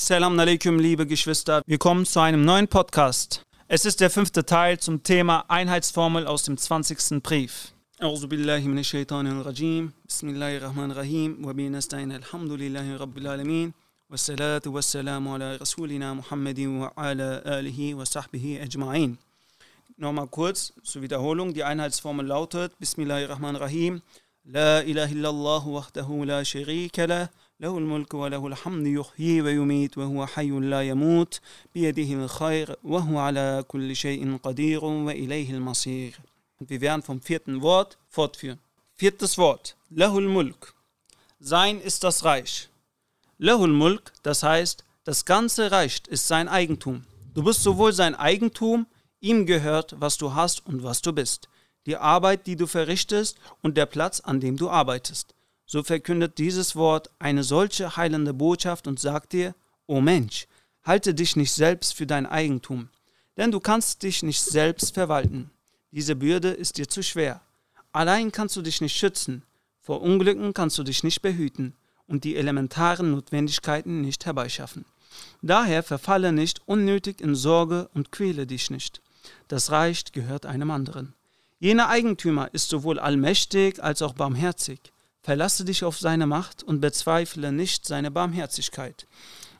Salam alaikum, liebe Geschwister. Willkommen zu einem neuen Podcast. Es ist der fünfte Teil zum Thema Einheitsformel aus dem 20. Brief. أعوذ بالله من الشيطان الرجيم بسم الله الرحمن الرحيم وبه نستعين الحمد لله رب العالمين والصلاة والسلام على رسولنا محمد وعلى آله وصحبه أجمعين Nochmal kurz zur Wiederholung. Die Einheitsformel lautet Bismillahirrahmanirrahim La ilaha illallah wahdahu la sharika lah له الملك وله الحمد يحيي ويميت وهو حي لا يموت بيده الخير وهو على كل شيء قدير وإليه المصير Und wir werden vom vierten Wort fortführen. Viertes Wort. Lahul Mulk. Sein ist das Reich. Lahul Mulk, das heißt, das ganze Reich ist sein Eigentum. Du bist sowohl sein Eigentum, ihm gehört, was du hast und was du bist, die Arbeit, die du verrichtest und der Platz, an dem du arbeitest. So verkündet dieses Wort eine solche heilende Botschaft und sagt dir, O Mensch, halte dich nicht selbst für dein Eigentum, denn du kannst dich nicht selbst verwalten. Diese Bürde ist dir zu schwer. Allein kannst du dich nicht schützen, vor Unglücken kannst du dich nicht behüten und die elementaren Notwendigkeiten nicht herbeischaffen. Daher verfalle nicht unnötig in Sorge und quäle dich nicht. Das Reich gehört einem anderen. Jener Eigentümer ist sowohl allmächtig als auch barmherzig. Verlasse dich auf seine Macht und bezweifle nicht seine Barmherzigkeit.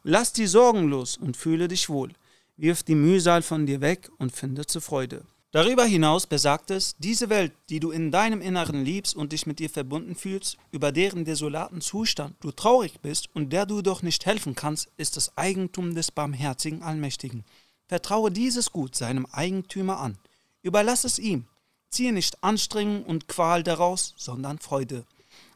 Lass die Sorgen los und fühle dich wohl. Wirf die Mühsal von dir weg und finde zur Freude. Darüber hinaus besagt es, diese Welt, die du in deinem Inneren liebst und dich mit ihr verbunden fühlst, über deren desolaten Zustand du traurig bist und der du doch nicht helfen kannst, ist das Eigentum des barmherzigen Allmächtigen. Vertraue dieses Gut seinem Eigentümer an. Überlass es ihm. Ziehe nicht Anstrengung und Qual daraus, sondern Freude.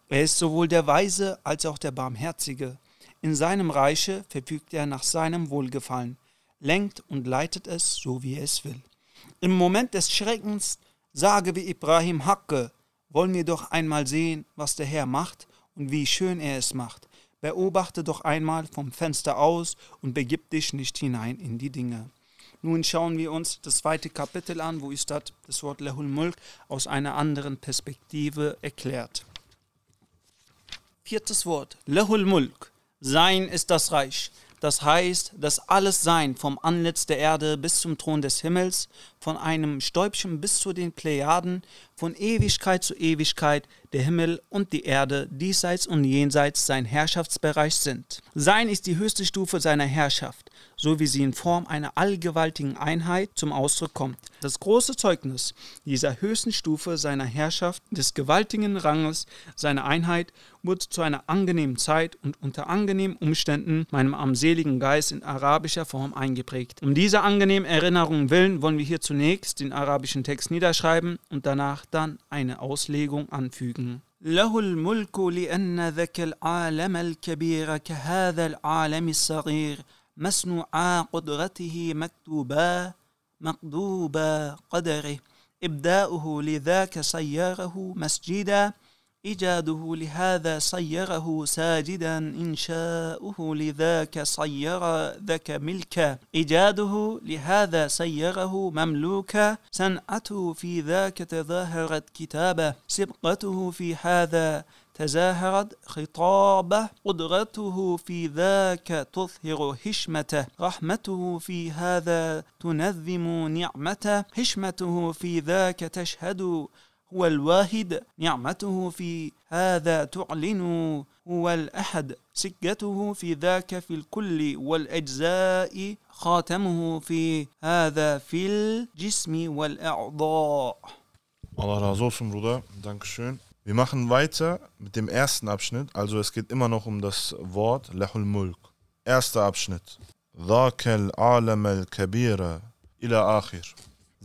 Er ist sowohl der Weise als auch der Barmherzige. In seinem Reiche verfügt er nach seinem Wohlgefallen, lenkt und leitet es, so wie er es will. Im Moment des Schreckens sage wie Ibrahim Hacke, wollen wir doch einmal sehen, was der Herr macht und wie schön er es macht. Beobachte doch einmal vom Fenster aus und begib dich nicht hinein in die Dinge. Nun schauen wir uns das zweite Kapitel an, wo Istad das Wort Lehul Mulk aus einer anderen Perspektive erklärt. Viertes Wort, Lehul Mulk. Sein ist das Reich. Das heißt, dass alles Sein vom Antlitz der Erde bis zum Thron des Himmels, von einem Stäubchen bis zu den Plejaden, von Ewigkeit zu Ewigkeit der Himmel und die Erde diesseits und jenseits sein Herrschaftsbereich sind. Sein ist die höchste Stufe seiner Herrschaft so wie sie in Form einer allgewaltigen Einheit zum Ausdruck kommt. Das große Zeugnis dieser höchsten Stufe seiner Herrschaft, des gewaltigen Ranges seiner Einheit, wurde zu einer angenehmen Zeit und unter angenehmen Umständen meinem armseligen Geist in arabischer Form eingeprägt. Um dieser angenehmen Erinnerung willen wollen wir hier zunächst den arabischen Text niederschreiben und danach dann eine Auslegung anfügen. له الملك لأن ذاك العالم الكبير كهذا العالم الصغير مصنوعا قدرته مكتوبا مقدوبا قدره إبداؤه لذاك صيره مسجدا إيجاده لهذا صيره ساجدا إنشاؤه لذاك صير ذاك ملكا إيجاده لهذا صيره مملوكا صنعته في ذاك تظاهرت كتابة. سبقته في هذا تزاهرت خطابه. قدرته في ذاك تظهر هشمته رحمته في هذا تنظم نعمته. حشمته في ذاك تشهد هو الواحد نعمته في هذا تعلن هو الأحد سكته في ذاك في الكل والأجزاء خاتمه في هذا في الجسم والأعضاء Allah razı olsun Bruder. Dankeschön. Wir machen weiter mit dem ersten Abschnitt. Also es geht immer noch um das Wort Lahul Mulk. Erster Abschnitt. Alam al kabira ila akhir.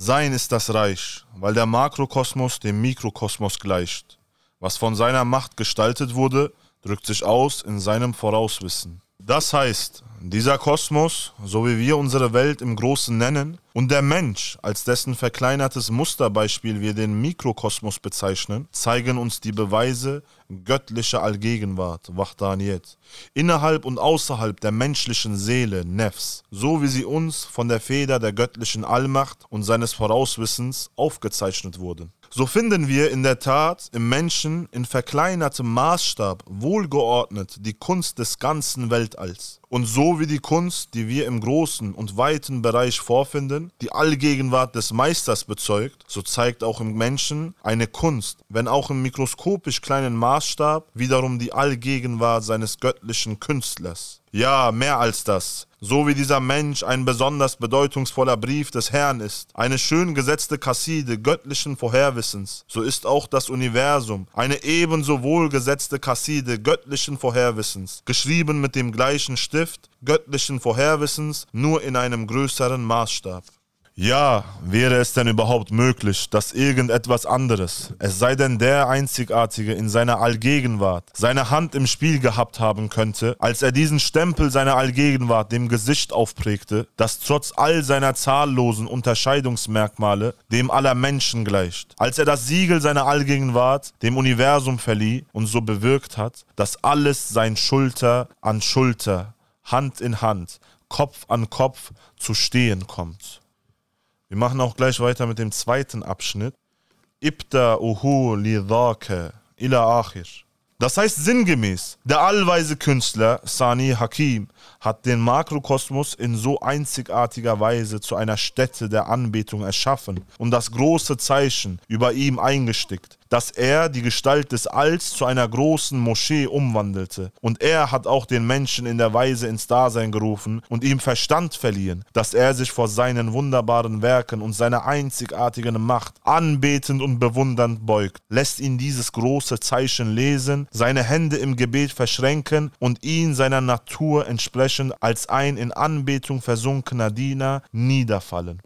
Sein ist das Reich, weil der Makrokosmos dem Mikrokosmos gleicht. Was von seiner Macht gestaltet wurde, drückt sich aus in seinem Vorauswissen. Das heißt, dieser Kosmos, so wie wir unsere Welt im Großen nennen, und der Mensch, als dessen verkleinertes Musterbeispiel wir den Mikrokosmos bezeichnen, zeigen uns die Beweise göttlicher Allgegenwart, Wahdaniyet, innerhalb und außerhalb der menschlichen Seele, Nefs, so wie sie uns von der Feder der göttlichen Allmacht und seines Vorauswissens aufgezeichnet wurden so finden wir in der Tat im Menschen in verkleinertem Maßstab wohlgeordnet die Kunst des ganzen Weltalls. Und so So wie die Kunst, die wir im großen und weiten Bereich vorfinden, die Allgegenwart des Meisters bezeugt, so zeigt auch im Menschen eine Kunst, wenn auch im mikroskopisch kleinen Maßstab, wiederum die Allgegenwart seines göttlichen Künstlers. Ja, mehr als das. So wie dieser Mensch ein besonders bedeutungsvoller Brief des Herrn ist, eine schön gesetzte Kasside göttlichen Vorherwissens, so ist auch das Universum eine ebenso wohlgesetzte Kasside göttlichen Vorherwissens, geschrieben mit dem gleichen Stift göttlichen Vorherwissens, nur in einem größeren Maßstab. Ja, wäre es denn überhaupt möglich, dass irgendetwas anderes, es sei denn der Einzigartige in seiner Allgegenwart, seine Hand im Spiel gehabt haben könnte, als er diesen Stempel seiner Allgegenwart dem Gesicht aufprägte, das trotz all seiner zahllosen Unterscheidungsmerkmale dem aller Menschen gleicht, als er das Siegel seiner Allgegenwart dem Universum verlieh und so bewirkt hat, dass alles sein Schulter an Schulter, Hand in Hand, Kopf an Kopf zu stehen kommt. Wir machen auch gleich weiter mit dem zweiten Abschnitt. Ibda uhu li ila akhir. Das heißt sinngemäß, der allweise Künstler Sani Hakim hat den Makrokosmos in so einzigartiger Weise zu einer Stätte der Anbetung erschaffen und das große Zeichen über ihm eingestickt, dass er die Gestalt des Alls zu einer großen Moschee umwandelte. Und er hat auch den Menschen in der Weise ins Dasein gerufen und ihm Verstand verliehen, dass er sich vor seinen wunderbaren Werken und seiner einzigartigen Macht anbetend und bewundernd beugt, lässt ihn dieses große Zeichen lesen, seine Hände im Gebet verschränken und ihn seiner Natur entsprechend als ein in Anbetung versunkener Diener niederfallen.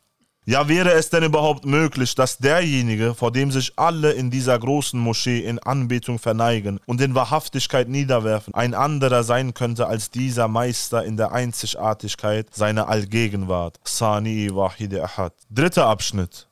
Ja, wäre es denn überhaupt möglich, dass derjenige, vor dem sich alle in dieser großen Moschee in Anbetung verneigen und in Wahrhaftigkeit niederwerfen, ein anderer sein könnte als dieser Meister in der Einzigartigkeit seiner Allgegenwart? Sani Wahide Ahad. Dritter Abschnitt.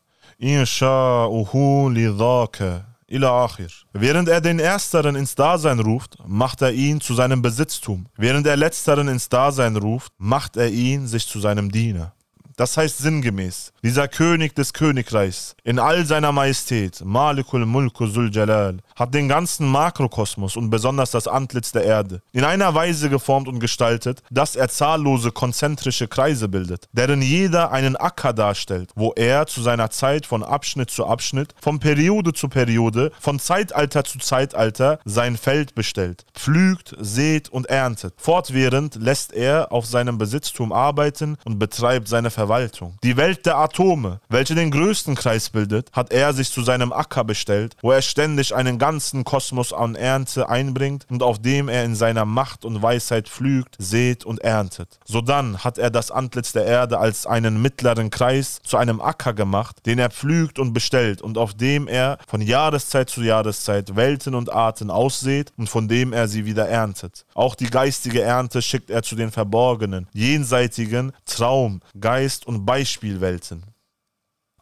Während er den Ersteren ins Dasein ruft, macht er ihn zu seinem Besitztum. Während er Letzteren ins Dasein ruft, macht er ihn sich zu seinem Diener. Das heißt sinngemäß, dieser König des Königreichs in all seiner Majestät, Malikul Mulku Zul Jalal, hat den ganzen Makrokosmos und besonders das Antlitz der Erde in einer Weise geformt und gestaltet, dass er zahllose konzentrische Kreise bildet, deren jeder einen Acker darstellt, wo er zu seiner Zeit von Abschnitt zu Abschnitt, von Periode zu Periode, von Zeitalter zu Zeitalter sein Feld bestellt, pflügt, sät und erntet. Fortwährend lässt er auf seinem Besitztum arbeiten und betreibt seine Ver Verwaltung. Die Welt der Atome, welche den größten Kreis bildet, hat er sich zu seinem Acker bestellt, wo er ständig einen ganzen Kosmos an Ernte einbringt und auf dem er in seiner Macht und Weisheit pflügt, sät und erntet. Sodann hat er das Antlitz der Erde als einen mittleren Kreis zu einem Acker gemacht, den er pflügt und bestellt und auf dem er von Jahreszeit zu Jahreszeit Welten und Arten aussät und von dem er sie wieder erntet. Auch die geistige Ernte schickt er zu den verborgenen, jenseitigen Traum, Geist Geist und Beispielwelten.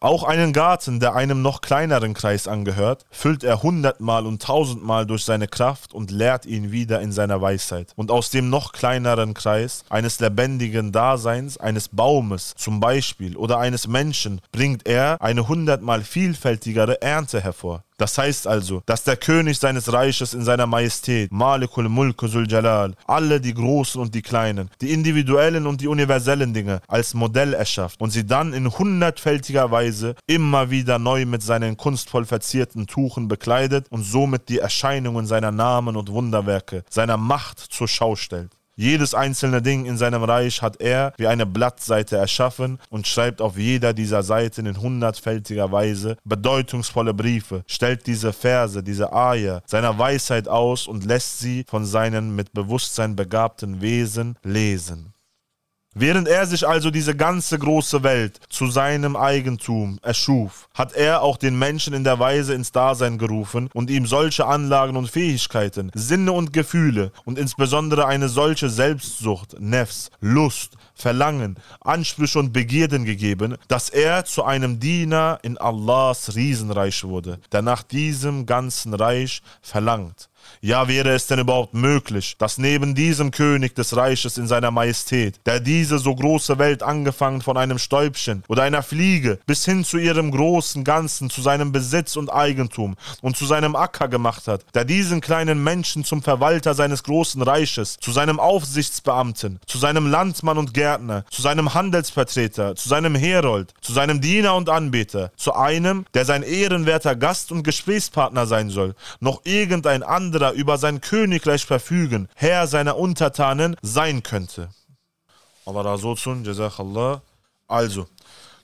Auch einen Garten, der einem noch kleineren Kreis angehört, füllt er hundertmal und tausendmal durch seine Kraft und lehrt ihn wieder in seiner Weisheit. Und aus dem noch kleineren Kreis eines lebendigen Daseins, eines Baumes zum Beispiel oder eines Menschen, bringt er eine hundertmal vielfältigere Ernte hervor. Das heißt also, dass der König seines Reiches in seiner Majestät, Malikul Mulk Zul Jalal, alle die großen und die kleinen, die individuellen und die universellen Dinge als Modell erschafft und sie dann in hundertfältiger Weise immer wieder neu mit seinen kunstvoll verzierten Tuchen bekleidet und somit die Erscheinungen seiner Namen und Wunderwerke, seiner Macht zur Schau stellt. Jedes einzelne Ding in seinem Reich hat er wie eine Blattseite erschaffen und schreibt auf jeder dieser Seiten in hundertfältiger Weise bedeutungsvolle Briefe, stellt diese Verse, diese Eier seiner Weisheit aus und lässt sie von seinen mit Bewusstsein begabten Wesen lesen. Während er sich also diese ganze große Welt zu seinem Eigentum erschuf, hat er auch den Menschen in der Weise ins Dasein gerufen und ihm solche Anlagen und Fähigkeiten, Sinne und Gefühle und insbesondere eine solche Selbstsucht, Nefs, Lust, Verlangen, Ansprüche und Begierden gegeben, dass er zu einem Diener in Allahs Riesenreich wurde, der nach diesem ganzen Reich verlangt. Ja, wäre es denn überhaupt möglich, dass neben diesem König des Reiches in seiner Majestät, der diese so große Welt angefangen von einem Stäubchen oder einer Fliege bis hin zu ihrem großen Ganzen, zu seinem Besitz und Eigentum und zu seinem Acker gemacht hat, der diesen kleinen Menschen zum Verwalter seines großen Reiches, zu seinem Aufsichtsbeamten, zu seinem Landmann und Gärtner, zu seinem Handelsvertreter, zu seinem Herold, zu seinem Diener und Anbeter, zu einem, der sein ehrenwerter Gast und Gesprächspartner sein soll, noch irgendein anderer über sein Königreich verfügen, Herr seiner Untertanen sein könnte. Also,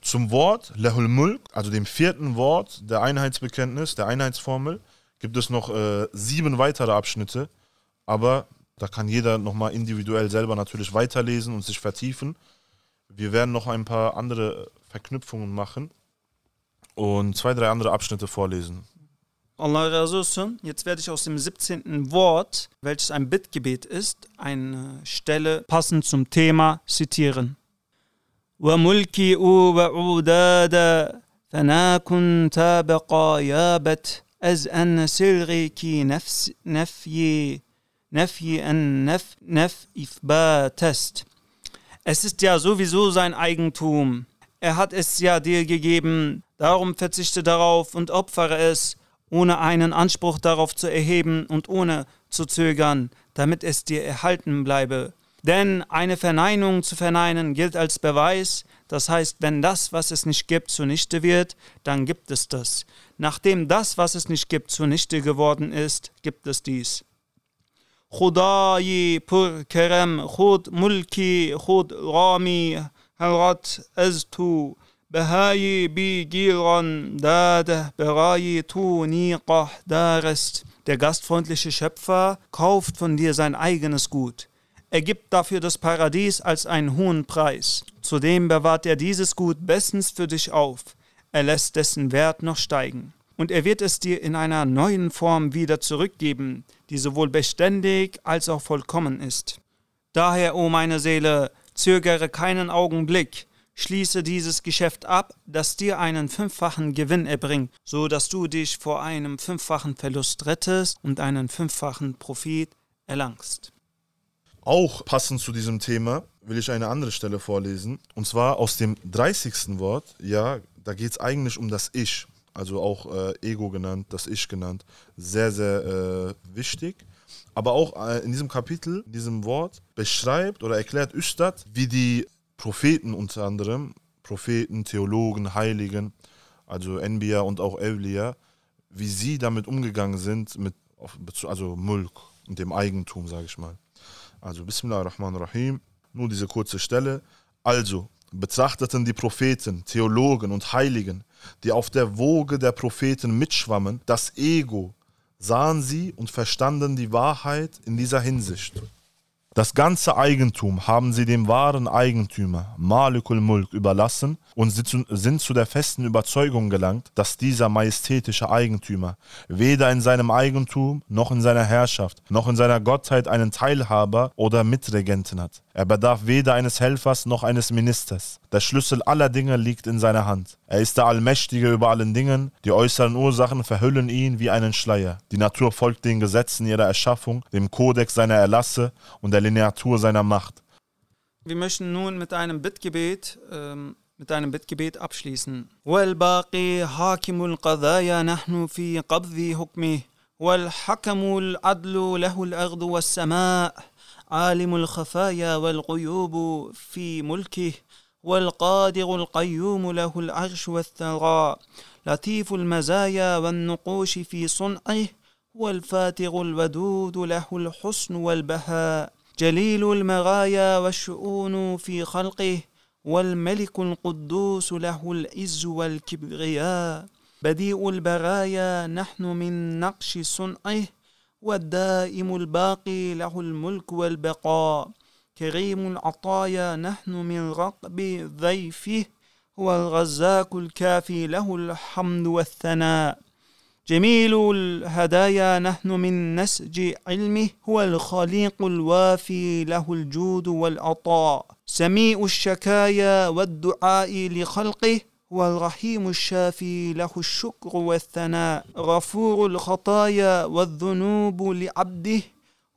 zum Wort Lehul Mulk, also dem vierten Wort der Einheitsbekenntnis, der Einheitsformel, gibt es noch äh, sieben weitere Abschnitte, aber da kann jeder nochmal individuell selber natürlich weiterlesen und sich vertiefen. Wir werden noch ein paar andere Verknüpfungen machen und zwei, drei andere Abschnitte vorlesen. Allah Rasulsun, jetzt werde ich aus dem 17. Wort, welches ein Bittgebet ist, eine Stelle passend zum Thema zitieren. وملكي وعودادا فنا كنت بقايابت أز أن سرك نفس نفي نفي أن نف نف إثباتست Es ist ja sowieso sein Eigentum. Er hat es ja dir gegeben, darum verzichte darauf und opfere es ohne einen Anspruch darauf zu erheben und ohne zu zögern, damit es dir erhalten bleibe. Denn eine Verneinung zu verneinen gilt als Beweis, das heißt, wenn das, was es nicht gibt, zunichte wird, dann gibt es das. Nachdem das, was es nicht gibt, zunichte geworden ist, gibt es dies. خدای پر کرم خود ملکی خود رامی هرات از تو بهای بگیران داده برای tu niqah darest. Der gastfreundliche Schöpfer kauft von dir sein eigenes Gut. Er gibt dafür das Paradies als einen hohen Preis. Zudem bewahrt er dieses Gut bestens für dich auf. Er lässt dessen Wert noch steigen. Und er wird es dir in einer neuen Form wieder zurückgeben, die sowohl beständig als auch vollkommen ist. Daher, o oh meine Seele, zögere keinen Augenblick, schließe dieses Geschäft ab, das dir einen fünffachen Gewinn erbringt, so dass du dich vor einem fünffachen Verlust rettest und einen fünffachen Profit erlangst. Auch passend zu diesem Thema will ich eine andere Stelle vorlesen, und zwar aus dem 30. Wort. Ja, da geht es eigentlich um das Ich, also auch äh, Ego genannt, das Ich genannt. Sehr, sehr äh, wichtig. Aber auch äh, in diesem Kapitel, in diesem Wort, beschreibt oder erklärt Üstad, wie die Propheten unter anderem, Propheten, Theologen, Heiligen, also Enbiya und auch Evliya, wie sie damit umgegangen sind, mit, also Mulk und dem Eigentum, sage ich mal. Also Bismillah ar-Rahman rahim nur diese kurze Stelle. Also betrachteten die Propheten, Theologen und Heiligen, die auf der Woge der Propheten mitschwammen, das Ego, sahen sie und verstanden die Wahrheit in dieser Hinsicht. Das ganze Eigentum haben sie dem wahren Eigentümer, Malikul Mulk, überlassen und sind zu der festen Überzeugung gelangt, dass dieser majestätische Eigentümer weder in seinem Eigentum noch in seiner Herrschaft noch in seiner Gottheit einen Teilhaber oder Mitregenten hat. Er bedarf weder eines Helfers noch eines Ministers. Der Schlüssel aller Dinge liegt in seiner Hand. Er ist der Allmächtige über allen Dingen. Die äußeren Ursachen verhüllen ihn wie einen Schleier. Die Natur folgt den Gesetzen ihrer Erschaffung, dem Kodex seiner Erlasse und der Lineatur seiner Macht. Wir möchten nun mit einem Bittgebet ähm mit einem Bittgebet abschließen. والباقي حاكم القضايا نحن في قبض حكمه والحكم العدل له الأرض والسماء عالم الخفايا والغيوب في ملكه والقادر القيوم له العرش والثرى لطيف المزايا والنقوش في صنعه والفاتغ الودود له الحسن والبهاء. جليل المرايا والشؤون في خلقه والملك القدوس له العز والكبرياء. بديء البرايا نحن من نقش صنعه والدائم الباقي له الملك والبقاء. كريم العطايا نحن من رقب ضيفه هو الغزاك الكافي له الحمد والثناء. جميل الهدايا نحن من نسج علمه هو الخليق الوافي له الجود والعطاء. سميع الشكايا والدعاء لخلقه هو الرحيم الشافي له الشكر والثناء. غفور الخطايا والذنوب لعبده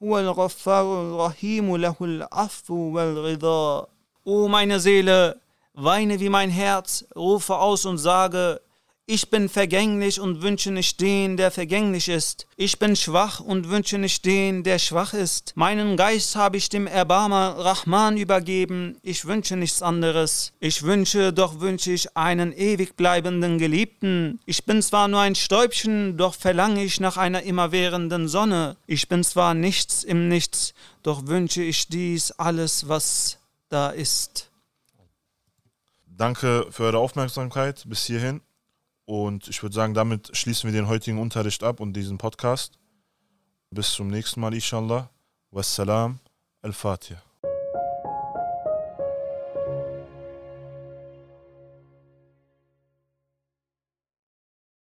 هو الغفار الرحيم له العفو والرضا. O meine Seele, weine wie mein Herz, rufe aus und sage, ich bin vergänglich und wünsche nicht den, der vergänglich ist. Ich bin schwach und wünsche nicht den, der schwach ist. Meinen Geist habe ich dem Erbarmer Rahman übergeben. Ich wünsche nichts anderes. Ich wünsche, doch wünsche ich einen ewig bleibenden Geliebten. Ich bin zwar nur ein Stäubchen, doch verlange ich nach einer immerwährenden Sonne. Ich bin zwar nichts im Nichts, doch wünsche ich dies alles, was da ist. Danke für eure Aufmerksamkeit bis hierhin. Und ich würde sagen, damit schließen wir den heutigen Unterricht ab und diesen Podcast. Bis zum nächsten Mal, inshallah. Wassalam. Al-Fatiha.